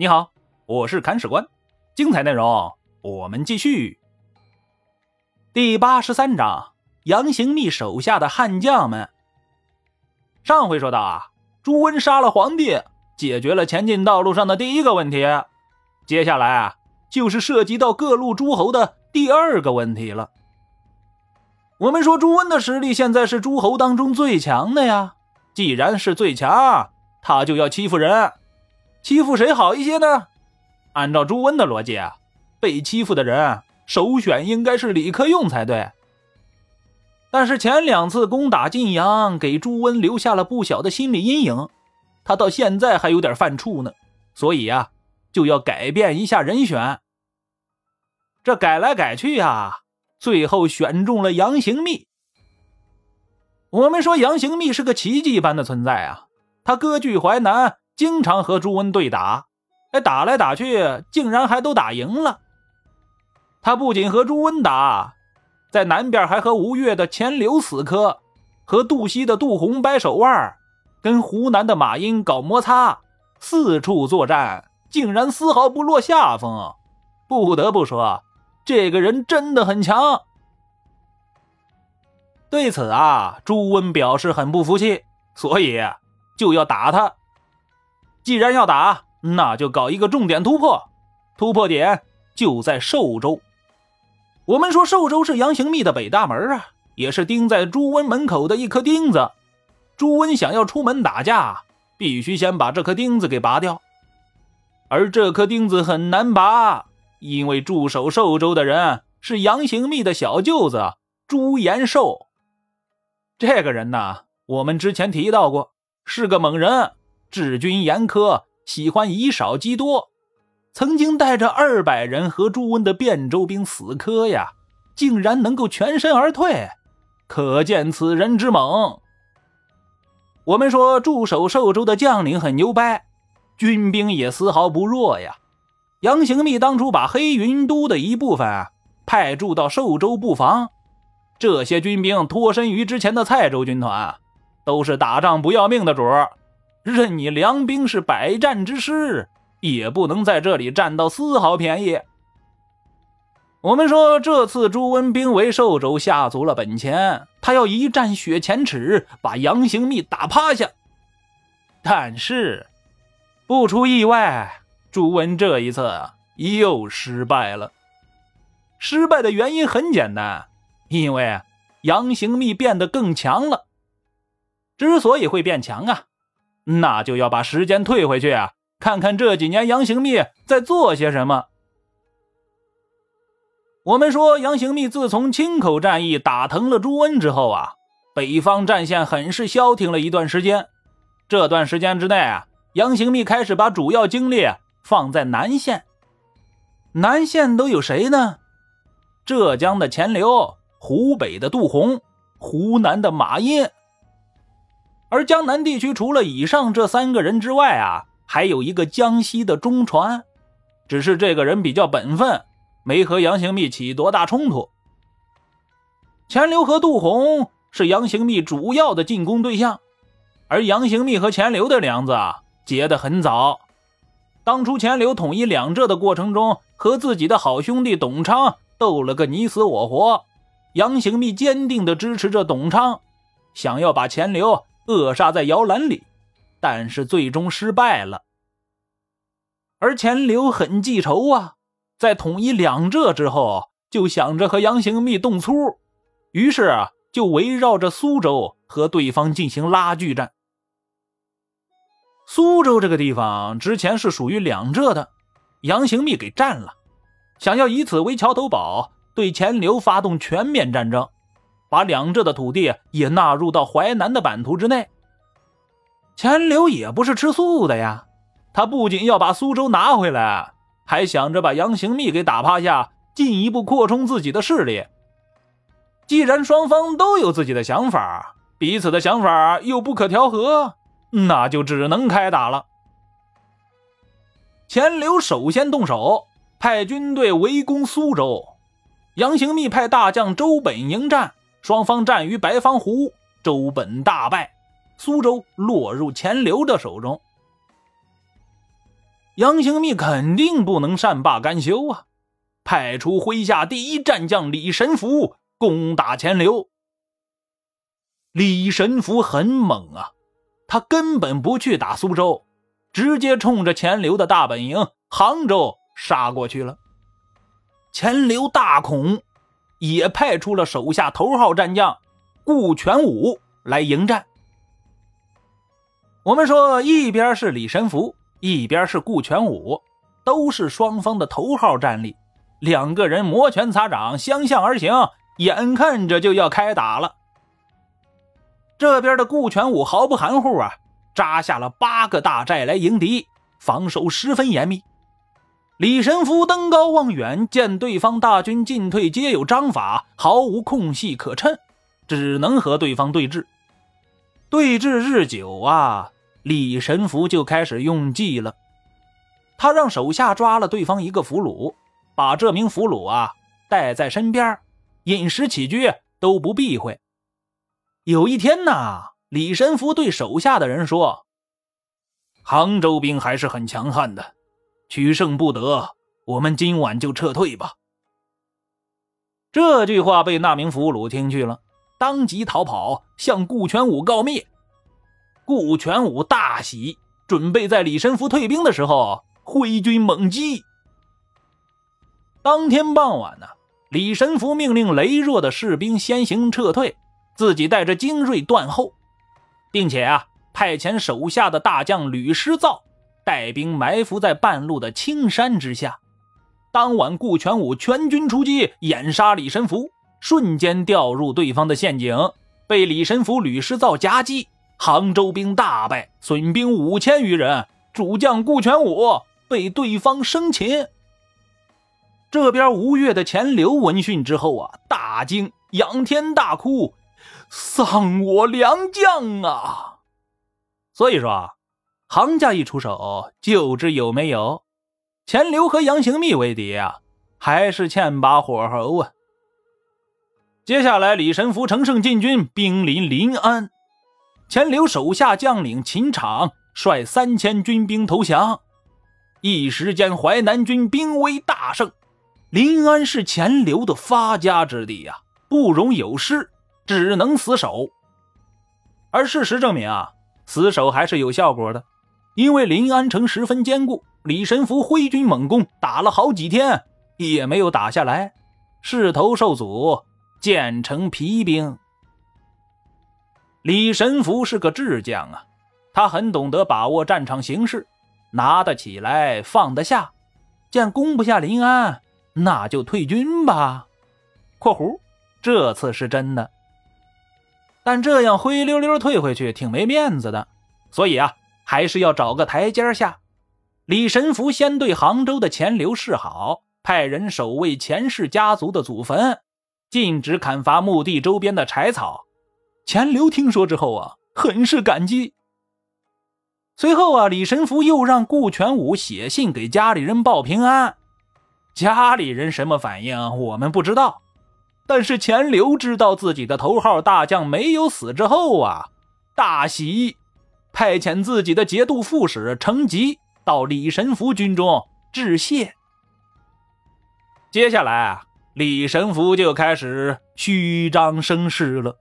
你好，我是砍史官，精彩内容我们继续。第八十三章，杨行密手下的悍将们。上回说到啊，朱温杀了皇帝，解决了前进道路上的第一个问题，接下来啊，就是涉及到各路诸侯的第二个问题了。我们说朱温的实力现在是诸侯当中最强的呀，既然是最强，他就要欺负人，欺负谁好一些呢？按照朱温的逻辑啊，被欺负的人。首选应该是李克用才对，但是前两次攻打晋阳，给朱温留下了不小的心理阴影，他到现在还有点犯怵呢，所以啊，就要改变一下人选。这改来改去啊，最后选中了杨行密。我们说杨行密是个奇迹般的存在啊，他割据淮南，经常和朱温对打，哎，打来打去，竟然还都打赢了。他不仅和朱温打，在南边还和吴越的钱镠死磕，和杜西的杜洪掰手腕，跟湖南的马殷搞摩擦，四处作战，竟然丝毫不落下风。不得不说，这个人真的很强。对此啊，朱温表示很不服气，所以就要打他。既然要打，那就搞一个重点突破，突破点就在寿州。我们说寿州是杨行密的北大门啊，也是钉在朱温门口的一颗钉子。朱温想要出门打架，必须先把这颗钉子给拔掉。而这颗钉子很难拔，因为驻守寿州的人是杨行密的小舅子朱延寿。这个人呢，我们之前提到过，是个猛人，治军严苛，喜欢以少击多。曾经带着二百人和朱温的汴州兵死磕呀，竟然能够全身而退，可见此人之猛。我们说驻守寿州的将领很牛掰，军兵也丝毫不弱呀。杨行密当初把黑云都的一部分派驻到寿州布防，这些军兵脱身于之前的蔡州军团，都是打仗不要命的主儿任你梁兵是百战之师。也不能在这里占到丝毫便宜。我们说，这次朱温兵围寿州，下足了本钱，他要一战雪前耻，把杨行密打趴下。但是，不出意外，朱温这一次又失败了。失败的原因很简单，因为杨行密变得更强了。之所以会变强啊，那就要把时间退回去啊。看看这几年杨行密在做些什么。我们说杨行密自从青口战役打疼了朱温之后啊，北方战线很是消停了一段时间。这段时间之内啊，杨行密开始把主要精力放在南线。南线都有谁呢？浙江的钱镠，湖北的杜洪，湖南的马殷。而江南地区除了以上这三个人之外啊。还有一个江西的中传，只是这个人比较本分，没和杨行密起多大冲突。钱镠和杜洪是杨行密主要的进攻对象，而杨行密和钱镠的梁子啊结得很早。当初钱镠统一两浙的过程中，和自己的好兄弟董昌斗了个你死我活，杨行密坚定地支持着董昌，想要把钱镠扼杀在摇篮里。但是最终失败了，而钱镠很记仇啊，在统一两浙之后，就想着和杨行密动粗，于是啊，就围绕着苏州和对方进行拉锯战。苏州这个地方之前是属于两浙的，杨行密给占了，想要以此为桥头堡，对钱镠发动全面战争，把两浙的土地也纳入到淮南的版图之内。钱镠也不是吃素的呀，他不仅要把苏州拿回来，还想着把杨行密给打趴下，进一步扩充自己的势力。既然双方都有自己的想法，彼此的想法又不可调和，那就只能开打了。钱镠首先动手，派军队围攻苏州，杨行密派大将周本迎战，双方战于白方湖，周本大败。苏州落入钱镠的手中。杨行密肯定不能善罢甘休啊，派出麾下第一战将李神福攻打钱刘。李神福很猛啊，他根本不去打苏州，直接冲着钱刘的大本营杭州杀过去了。钱刘大恐，也派出了手下头号战将顾全武来迎战。我们说，一边是李神福，一边是顾全武，都是双方的头号战力，两个人摩拳擦掌，相向而行，眼看着就要开打了。这边的顾全武毫不含糊啊，扎下了八个大寨来迎敌，防守十分严密。李神福登高望远，见对方大军进退皆有章法，毫无空隙可趁，只能和对方对峙。对峙日久啊，李神福就开始用计了。他让手下抓了对方一个俘虏，把这名俘虏啊带在身边，饮食起居都不避讳。有一天呐，李神福对手下的人说：“杭州兵还是很强悍的，取胜不得，我们今晚就撤退吧。”这句话被那名俘虏听去了，当即逃跑，向顾全武告密。顾全武大喜，准备在李神福退兵的时候挥军猛击。当天傍晚呢，李神福命令羸弱的士兵先行撤退。自己带着精锐断后，并且啊，派遣手下的大将吕师造带兵埋伏在半路的青山之下。当晚，顾全武全军出击，掩杀李神福，瞬间掉入对方的陷阱，被李神福、吕师造夹击，杭州兵大败，损兵五千余人，主将顾全武被对方生擒。这边吴越的钱刘闻讯之后啊，大惊，仰天大哭。丧我良将啊！所以说啊，行家一出手就知有没有。钱刘和杨行密为敌啊，还是欠把火候啊。接下来，李神福乘胜进军，兵临临安。钱刘手下将领秦昶率三千军兵投降，一时间淮南军兵威大盛。临安是钱刘的发家之地呀，不容有失。只能死守，而事实证明啊，死守还是有效果的，因为临安城十分坚固，李神福挥军猛攻，打了好几天也没有打下来，势头受阻，建成疲兵。李神福是个智将啊，他很懂得把握战场形势，拿得起来放得下，见攻不下临安，那就退军吧。（括弧这次是真的。）但这样灰溜溜退回去挺没面子的，所以啊，还是要找个台阶下。李神福先对杭州的钱刘示好，派人守卫钱氏家族的祖坟，禁止砍伐墓地周边的柴草。钱刘听说之后啊，很是感激。随后啊，李神福又让顾全武写信给家里人报平安。家里人什么反应，我们不知道。但是钱刘知道自己的头号大将没有死之后啊，大喜，派遣自己的节度副使程吉到李神福军中致谢。接下来啊，李神福就开始虚张声势了。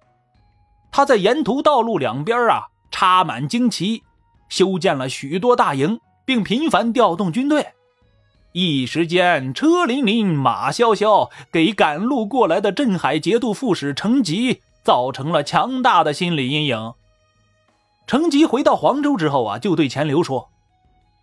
他在沿途道路两边啊插满旌旗，修建了许多大营，并频繁调动军队。一时间，车辚辚，马萧萧，给赶路过来的镇海节度副使程吉造成了强大的心理阴影。程吉回到黄州之后啊，就对钱刘说：“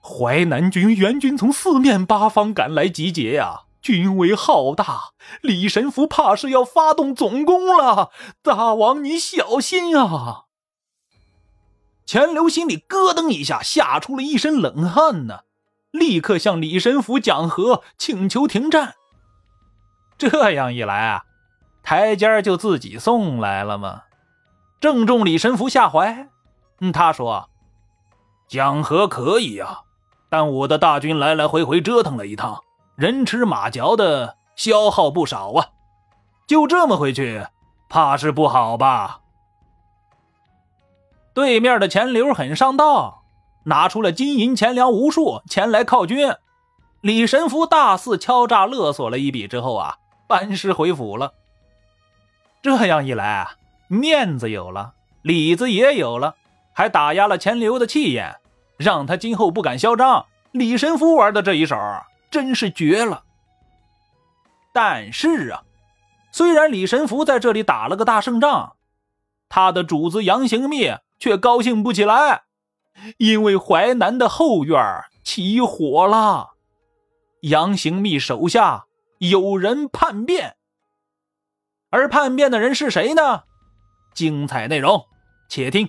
淮南军援军从四面八方赶来集结呀，军威浩大，李神福怕是要发动总攻了。大王你小心啊！”钱刘心里咯噔一下，吓出了一身冷汗呢。立刻向李神福讲和，请求停战。这样一来啊，台阶就自己送来了吗？正中李神福下怀。嗯，他说：“讲和可以啊，但我的大军来来回回折腾了一趟，人吃马嚼的，消耗不少啊。就这么回去，怕是不好吧？”对面的钱流很上道。拿出了金银钱粮无数前来犒军。李神福大肆敲诈勒索了一笔之后啊，班师回府了。这样一来啊，面子有了，里子也有了，还打压了钱流的气焰，让他今后不敢嚣张。李神福玩的这一手真是绝了。但是啊，虽然李神福在这里打了个大胜仗，他的主子杨行密却高兴不起来，因为淮南的后院起火了。杨行密手下有人叛变，而叛变的人是谁呢？精彩内容，且听